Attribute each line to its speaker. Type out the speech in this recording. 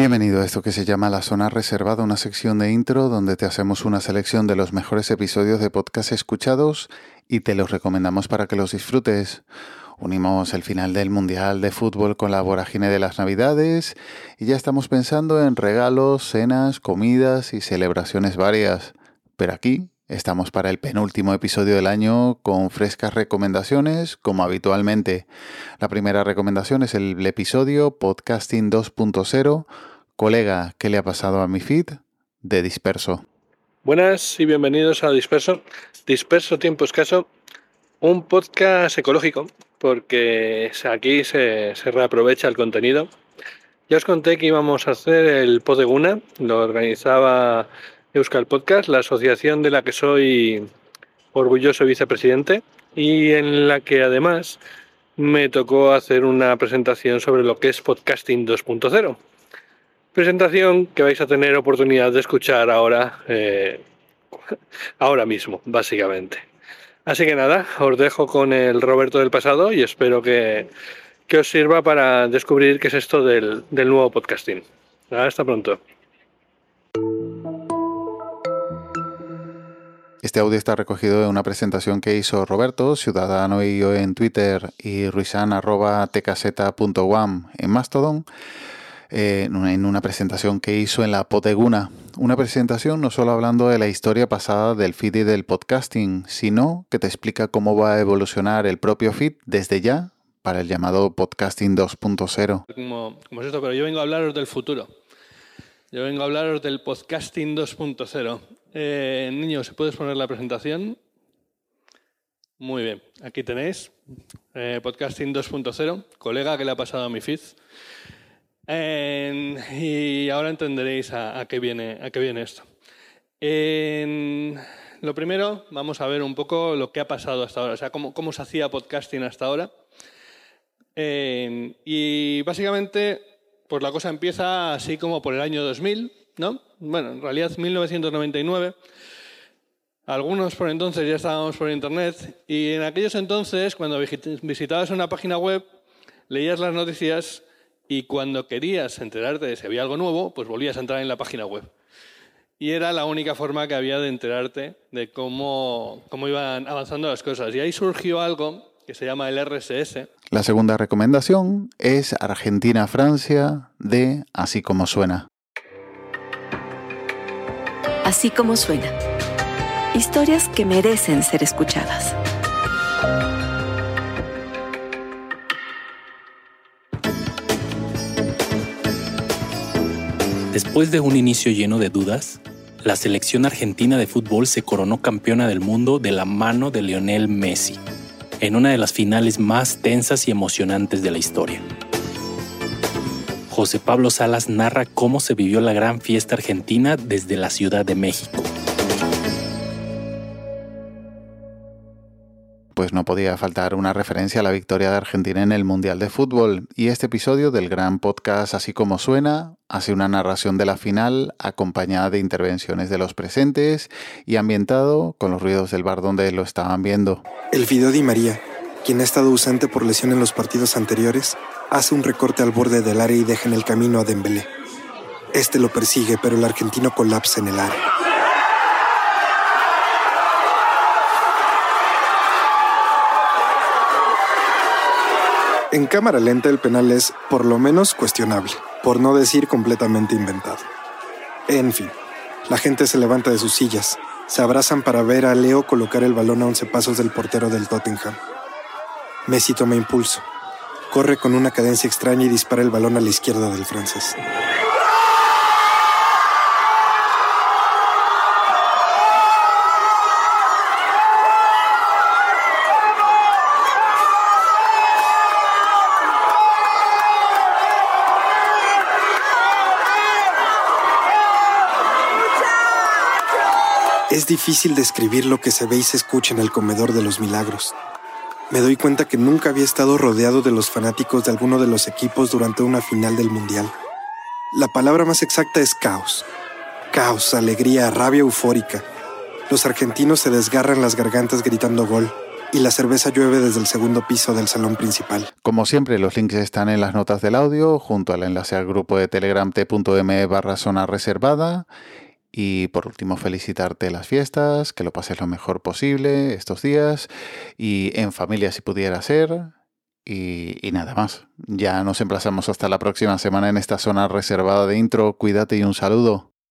Speaker 1: Bienvenido a esto que se llama La Zona Reservada, una sección de intro donde te hacemos una selección de los mejores episodios de podcast escuchados y te los recomendamos para que los disfrutes. Unimos el final del Mundial de Fútbol con la vorágine de las Navidades y ya estamos pensando en regalos, cenas, comidas y celebraciones varias. Pero aquí estamos para el penúltimo episodio del año con frescas recomendaciones, como habitualmente. La primera recomendación es el episodio Podcasting 2.0. Colega, ¿qué le ha pasado a mi feed? De Disperso.
Speaker 2: Buenas y bienvenidos a Disperso. Disperso Tiempo Escaso, un podcast ecológico, porque aquí se, se reaprovecha el contenido. Ya os conté que íbamos a hacer el Podeguna, lo organizaba Euskal Podcast, la asociación de la que soy orgulloso vicepresidente y en la que además me tocó hacer una presentación sobre lo que es podcasting 2.0. Presentación que vais a tener oportunidad de escuchar ahora, eh, ahora mismo, básicamente. Así que nada, os dejo con el Roberto del pasado y espero que, que os sirva para descubrir qué es esto del, del nuevo podcasting. Hasta pronto.
Speaker 1: Este audio está recogido de una presentación que hizo Roberto, ciudadano y yo en Twitter, y ruisan.tcz.wam en Mastodon, eh, en una presentación que hizo en la Poteguna. Una presentación no solo hablando de la historia pasada del feed y del podcasting, sino que te explica cómo va a evolucionar el propio feed desde ya para el llamado podcasting 2.0.
Speaker 2: Como, como es esto, pero yo vengo a hablaros del futuro. Yo vengo a hablaros del podcasting 2.0. Eh, niños, ¿puedes poner la presentación? Muy bien, aquí tenéis eh, Podcasting 2.0, colega que le ha pasado a mi feed. y ahora entenderéis a, qué viene, a qué viene esto. lo primero, vamos a ver un poco lo que ha pasado hasta ahora, o sea, cómo, cómo se hacía podcasting hasta ahora. y básicamente, pues la cosa empieza así como por el año 2000, ¿no? Bueno, en realidad 1999. Algunos por entonces ya estábamos por internet y en aquellos entonces, cuando visitabas una página web, leías las noticias y cuando querías enterarte de si había algo nuevo, pues volvías a entrar en la página web. Y era la única forma que había de enterarte de cómo, cómo iban avanzando las cosas. Y ahí surgió algo que se llama el RSS.
Speaker 1: La segunda recomendación es Argentina-Francia de Así como suena
Speaker 3: así como suena. Historias que merecen ser escuchadas.
Speaker 4: Después de un inicio lleno de dudas, la selección argentina de fútbol se coronó campeona del mundo de la mano de Lionel Messi, en una de las finales más tensas y emocionantes de la historia. José Pablo Salas narra cómo se vivió la gran fiesta argentina desde la Ciudad de México.
Speaker 1: Pues no podía faltar una referencia a la victoria de Argentina en el Mundial de Fútbol, y este episodio del gran podcast Así como suena hace una narración de la final acompañada de intervenciones de los presentes y ambientado con los ruidos del bar donde lo estaban viendo.
Speaker 5: El video de María, quien ha estado ausente por lesión en los partidos anteriores, hace un recorte al borde del área y deja en el camino a Dembélé. Este lo persigue, pero el argentino colapsa en el área. En cámara lenta el penal es, por lo menos, cuestionable, por no decir completamente inventado. En fin, la gente se levanta de sus sillas, se abrazan para ver a Leo colocar el balón a 11 pasos del portero del Tottenham. Messi toma impulso, corre con una cadencia extraña y dispara el balón a la izquierda del francés. Es difícil describir lo que se ve y se escucha en el comedor de los milagros me doy cuenta que nunca había estado rodeado de los fanáticos de alguno de los equipos durante una final del Mundial. La palabra más exacta es caos. Caos, alegría, rabia eufórica. Los argentinos se desgarran las gargantas gritando gol. y la cerveza llueve desde el segundo piso del salón principal.
Speaker 1: Como siempre, los links están en las notas del audio, junto al enlace al grupo de telegram t.m barra zona reservada. Y por último, felicitarte las fiestas, que lo pases lo mejor posible estos días y en familia si pudiera ser. Y, y, nada más. Ya nos emplazamos hasta la próxima semana en esta zona reservada de intro. Cuídate y un saludo.